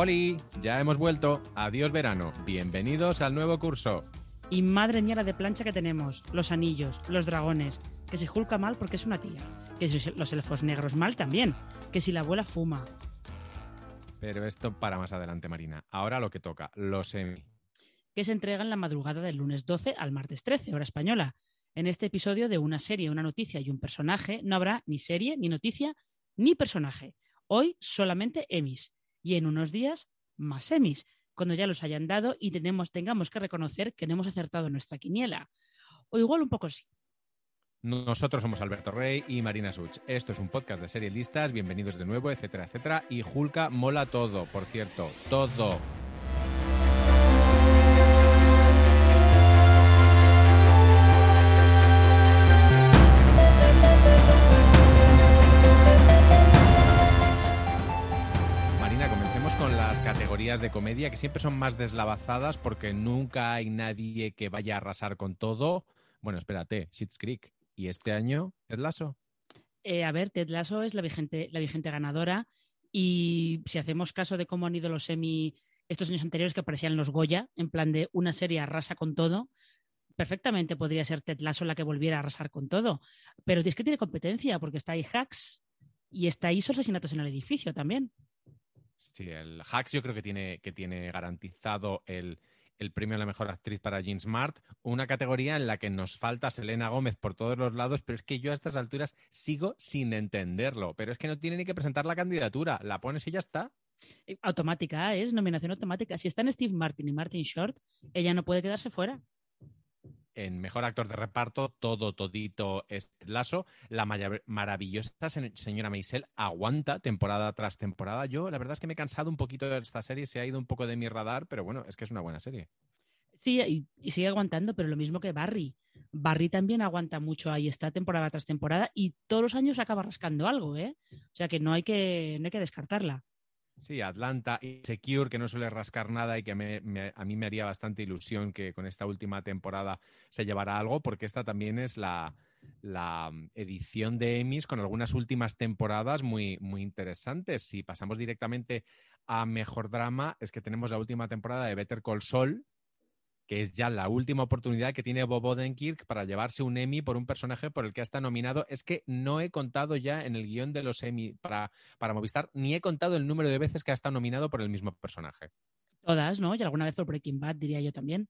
Oli, ya hemos vuelto. Adiós verano. Bienvenidos al nuevo curso. Y madre mía la de plancha que tenemos, los anillos, los dragones, que se julca mal porque es una tía, que si los elfos negros mal también, que si la abuela fuma. Pero esto para más adelante, Marina. Ahora lo que toca, los semi. Que se entregan la madrugada del lunes 12 al martes 13, hora española. En este episodio de una serie, una noticia y un personaje no habrá ni serie, ni noticia, ni personaje. Hoy solamente emis. Y en unos días, más emis cuando ya los hayan dado y tenemos, tengamos que reconocer que no hemos acertado nuestra quiniela. O igual un poco sí. Nosotros somos Alberto Rey y Marina Such. Esto es un podcast de serie listas, bienvenidos de nuevo, etcétera, etcétera. Y Julka mola todo, por cierto, todo. De comedia que siempre son más deslavazadas porque nunca hay nadie que vaya a arrasar con todo. Bueno, espérate, Shit's Creek. ¿Y este año, Ted Lasso? Eh, a ver, Ted Lasso es la vigente, la vigente ganadora y si hacemos caso de cómo han ido los semi estos años anteriores que aparecían los Goya, en plan de una serie arrasa con todo, perfectamente podría ser Ted Lasso la que volviera a arrasar con todo. Pero es que tiene competencia porque está ahí Hacks y está ahí asesinatos en el edificio también. Sí, el Hacks yo creo que tiene, que tiene garantizado el, premio a la mejor actriz para Jean Smart, una categoría en la que nos falta Selena Gómez por todos los lados, pero es que yo a estas alturas sigo sin entenderlo. Pero es que no tiene ni que presentar la candidatura, la pones y ya está. Eh, automática, es nominación automática. Si están Steve Martin y Martin Short, ella no puede quedarse fuera en Mejor Actor de Reparto, todo, todito es lazo. La maravillosa señora Maisel aguanta temporada tras temporada. Yo, la verdad es que me he cansado un poquito de esta serie, se ha ido un poco de mi radar, pero bueno, es que es una buena serie. Sí, y, sigue aguantando, pero lo mismo que Barry. Barry también aguanta mucho ahí, está temporada tras temporada y todos los años acaba rascando algo, ¿eh? O sea que no hay que, no hay que descartarla. Sí, Atlanta Secure, que no suele rascar nada y que a mí me haría bastante ilusión que con esta última temporada se llevara algo, porque esta también es la, edición de Emmys con algunas últimas temporadas muy, muy interesantes. Si pasamos directamente a Mejor Drama, es que tenemos la última temporada de Better Call Saul, que es ya la última oportunidad que tiene Bob Odenkirk para llevarse un Emmy por un personaje por el que ha estado nominado. Es que no he contado ya en el guion de los Emmy para, para Movistar, ni he contado el número de veces que ha estado nominado por el mismo personaje. Todas, ¿no? Y alguna vez por Breaking Bad, diría yo también.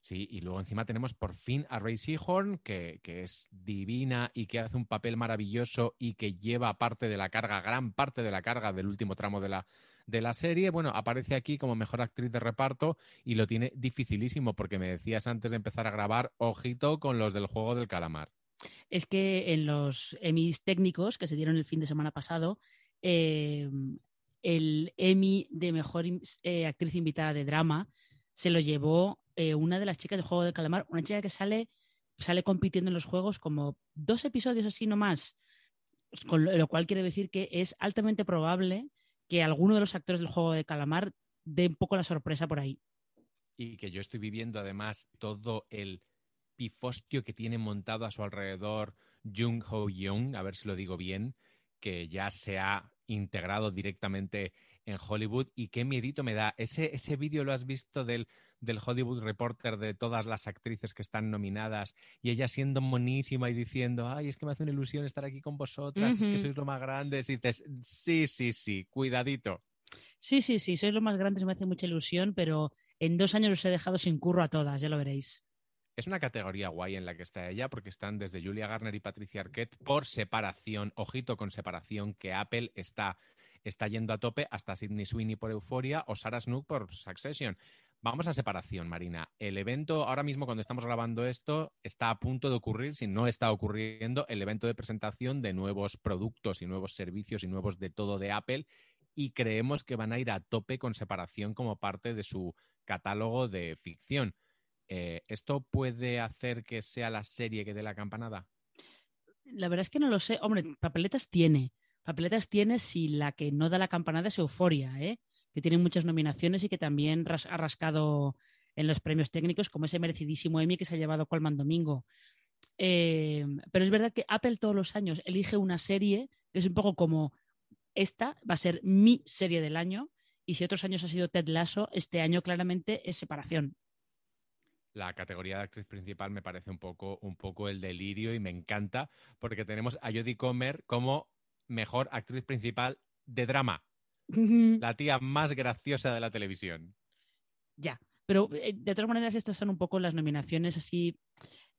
Sí, y luego encima tenemos por fin a Ray Seahorn, que, que, es divina y que hace un papel maravilloso y que lleva parte de la carga, gran parte de la carga del último tramo de la, de la serie. Bueno, aparece aquí como mejor actriz de reparto y lo tiene dificilísimo porque me decías antes de empezar a grabar, ojito con los del juego del calamar. Es que en los Emmys técnicos que se dieron el fin de semana pasado, eh, el Emmy de mejor eh, actriz invitada de drama se lo llevó eh, una de las chicas del juego del calamar, una chica que sale, sale compitiendo en los juegos como dos episodios así nomás, con lo cual quiere decir que es altamente probable que alguno de los actores del juego de calamar dé un poco la sorpresa por ahí. Y que yo estoy viviendo además todo el pifostio que tiene montado a su alrededor Jung Ho Young, a ver si lo digo bien, que ya se ha integrado directamente en Hollywood y qué miedito me da. Ese, ese vídeo lo has visto del, del Hollywood Reporter de todas las actrices que están nominadas y ella siendo monísima y diciendo, ay, es que me hace una ilusión estar aquí con vosotras, es que sois lo más grandes. Y dices, sí, sí, sí, cuidadito. Sí, sí, sí, sois lo más grandes, me hace mucha ilusión, pero en dos años os he dejado sin curro a todas, ya lo veréis. Es una categoría guay en la que está ella, porque están desde Julia Garner y Patricia Arquette por separación, ojito con separación, que Apple está está yendo a tope hasta Sidney Sweeney por Euforia o Sarah Snook por Succession. Vamos a separación, Marina. El evento, ahora mismo cuando estamos grabando esto, está a punto de ocurrir, si no está ocurriendo, el evento de presentación de nuevos productos y nuevos servicios y nuevos de todo de Apple y creemos que van a ir a tope con separación como parte de su catálogo de ficción. Eh, ¿Esto puede hacer que sea la serie que dé la campanada? La verdad es que no lo sé. Hombre, papeletas tiene papeletas tiene si la que no da la campanada es Euforia, ¿eh? que tiene muchas nominaciones y que también ha rascado en los premios técnicos, como ese merecidísimo Emmy que se ha llevado Colman Domingo. Eh, pero es verdad que Apple todos los años elige una serie que es un poco como esta, va a ser mi serie del año, Y si otros años ha sido Ted Lasso, este año claramente es separación. La categoría de actriz principal me parece un poco, un poco el delirio y me encanta porque tenemos a Jodie Comer como mejor actriz principal de drama. la tía más graciosa de la televisión. Ya, pero eh, de todas maneras estas son un poco las nominaciones así.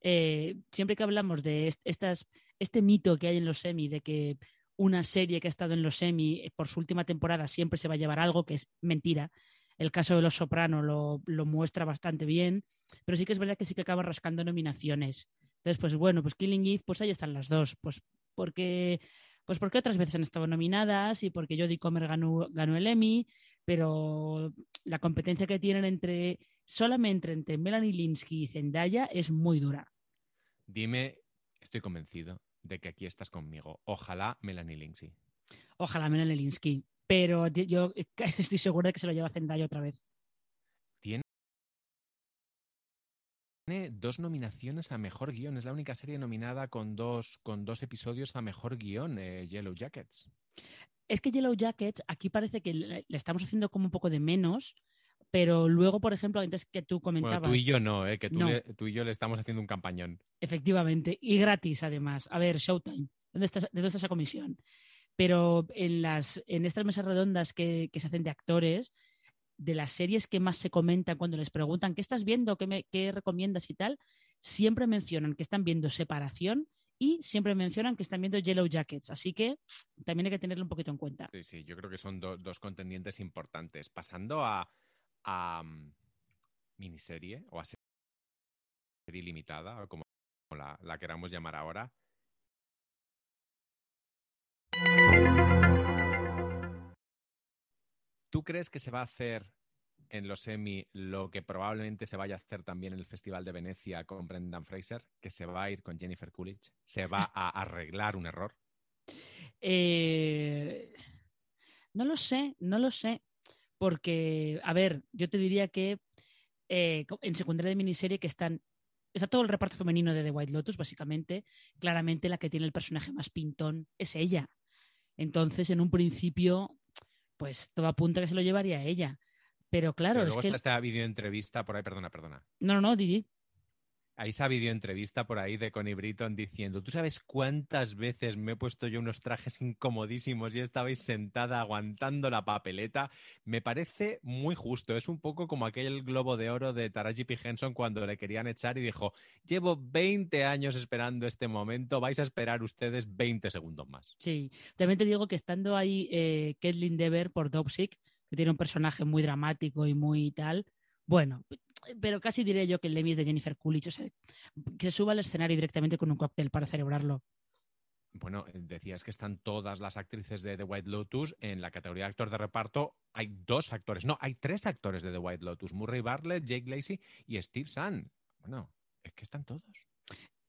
Eh, siempre que hablamos de estas, este mito que hay en los semi de que una serie que ha estado en los semi eh, por su última temporada siempre se va a llevar algo, que es mentira. El caso de Los Soprano lo, lo muestra bastante bien, pero sí que es verdad que sí que acaba rascando nominaciones. Entonces, pues bueno, pues Killing Eve, pues ahí están las dos, pues porque pues porque otras veces han estado nominadas y porque Jodie Comer ganó, ganó el Emmy, pero la competencia que tienen entre solamente entre Melanie Linsky y Zendaya es muy dura. Dime, estoy convencido de que aquí estás conmigo. Ojalá Melanie Linsky. Ojalá Melanie Linsky, pero yo estoy segura de que se lo lleva Zendaya otra vez. Tiene dos nominaciones a mejor guion. Es la única serie nominada con dos, con dos episodios a mejor guion, eh, Yellow Jackets. Es que Yellow Jackets aquí parece que le, estamos haciendo como un poco de menos, pero luego, por ejemplo, antes que tú comentabas. Bueno, tú y yo no, eh, que tú, y yo le estamos haciendo un campañón. Efectivamente, y gratis además. A ver, Showtime, ¿dónde está, ¿de dónde está esa comisión? Pero en, las, en estas mesas redondas que, que se hacen de actores, de las series que más se comentan cuando les preguntan qué estás viendo, qué, me, qué recomiendas y tal, siempre mencionan que están viendo Separación y siempre mencionan que están viendo Yellow Jackets. Así que también hay que tenerlo un poquito en cuenta. Sí, sí, yo creo que son dos contendientes importantes. Pasando a, mm, miniserie o a serie limitada, como la, la queramos llamar ahora. ¿Tú crees que se va a hacer en los Emmy lo que probablemente se vaya a hacer también en el Festival de Venecia con Brendan Fraser? ¿Que se va a ir con Jennifer Coolidge? ¿Se va a arreglar un error? Eh, no lo sé, no lo sé. Porque, a ver, yo te diría que eh, en secundaria de miniserie que están está todo el reparto femenino de The White Lotus, básicamente. Claramente la que tiene el personaje más pintón es ella. Entonces, en un principio, pues todo apunta que se lo llevaría a ella. Pero claro, luego es que. Está esta videoentrevista por ahí, perdona, perdona. No, no, no, Didi. Hay esa videoentrevista por ahí de Connie Britton diciendo: ¿Tú sabes cuántas veces me he puesto yo unos trajes incomodísimos y estabais sentada aguantando la papeleta? Me parece muy justo. Es un poco como aquel globo de oro de Taraji P. Henson cuando le querían echar y dijo: Llevo 20 años esperando este momento, vais a esperar ustedes 20 segundos más. Sí, también te digo que estando ahí eh, Kathleen Dever por Dopsic, que tiene un personaje muy dramático y muy tal bueno, pero casi diré yo que el Emmy es de Jennifer Coolidge, o sea, que suba al escenario directamente con un cóctel para celebrarlo. Bueno, eh, decías que están todas las actrices de The White Lotus en la categoría de actor de reparto. Hay dos actores, no, hay tres actores de The White Lotus: Murray Bartlett, Jake Lacey y Steve Zahn. Bueno, es que están todos.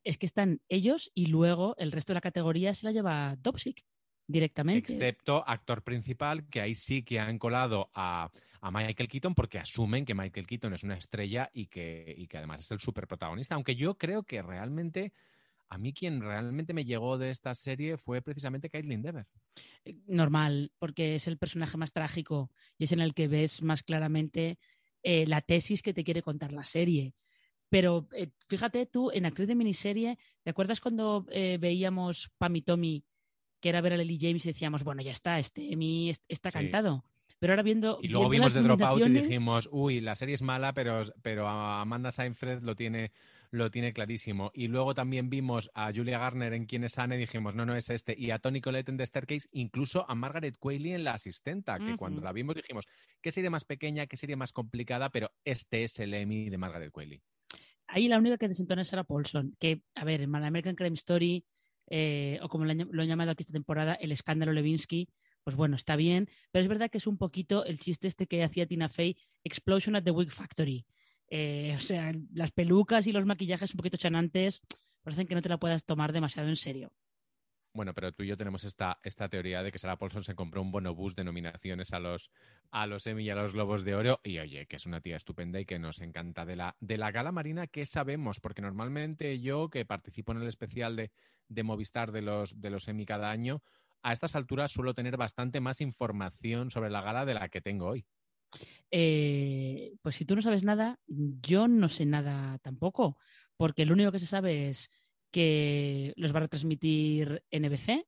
Es que están ellos y luego el resto de la categoría se la lleva Dopsic directamente. Excepto actor principal, que ahí sí que han colado a, Michael Keaton porque asumen que Michael Keaton es una estrella y que, que además es el super protagonista. Aunque yo creo que realmente, a mí quien realmente me llegó de esta serie fue precisamente Caitlin Dever. Eh, normal, porque es el personaje más trágico y es en el que ves más claramente eh, la tesis que te quiere contar la serie. Pero eh, fíjate tú, en actriz de miniserie, ¿te acuerdas cuando veíamos Pam y Tommy que era ver a Lily James y decíamos, bueno, ya está, este Emmy está cantado. Pero ahora viendo. Y luego vimos The Dropout y dijimos, uy, la serie es mala, pero, pero Amanda Seinfeld lo tiene, lo tiene clarísimo. Y luego también vimos a Julia Garner en Quien es Anne y dijimos, no, no es este. Y a Tony Collette en The Staircase, incluso a Margaret Qualley en La Asistenta, que cuando la vimos dijimos, qué serie más pequeña, qué serie más complicada, pero este es el Emmy de Margaret Qualley. Ahí la única que desentona es Sarah Paulson, que, a ver, en American Crime Story eh, o como lo han, llamado aquí esta temporada, el escándalo Levinsky, pues bueno, está bien, pero es verdad que es un poquito el chiste este que hacía Tina Fey, Explosion at the Wig Factory. Eh, o sea, las pelucas y los maquillajes un poquito chanantes pues hacen que no te la puedas tomar demasiado en serio. Bueno, pero tú y yo tenemos esta, esta teoría de que Sarah Paulson se compró un bonobús de nominaciones a los, a los Emmy y a los Globos de Oro. Y oye, que es una tía estupenda y que nos encanta. De la, de la gala marina, ¿qué sabemos? Porque normalmente yo, que participo en el especial de, de Movistar de los, de los Emmy cada año, a estas alturas suelo tener bastante más información sobre la gala de la que tengo hoy. Eh, pues si tú no sabes nada, yo no sé nada tampoco, porque lo único que se sabe es que los va a retransmitir NBC,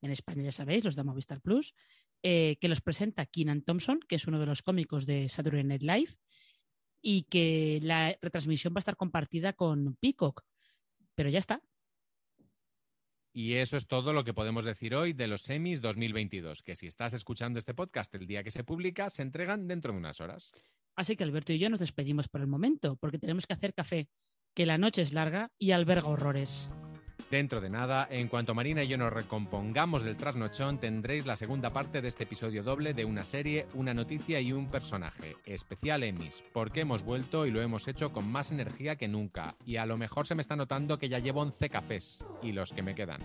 en España ya sabéis, los da Movistar Plus, eh, que los presenta Keenan Thompson, que es uno de los cómicos de Saturday Night Live, y que la retransmisión va a estar compartida con Peacock. Pero ya está. Y eso es todo lo que podemos decir hoy de los semis 2022, que si estás escuchando este podcast el día que se publica, se entregan dentro de unas horas. Así que Alberto y yo nos despedimos por el momento, porque tenemos que hacer café, que la noche es larga y alberga horrores. Dentro de nada, en cuanto Marina y yo nos recompongamos del trasnochón, tendréis la segunda parte de este episodio doble de una serie, una noticia y un personaje. Especial Emis, porque hemos vuelto y lo hemos hecho con más energía que nunca. Y a lo mejor se me está notando que ya llevo 11 cafés y los que me quedan.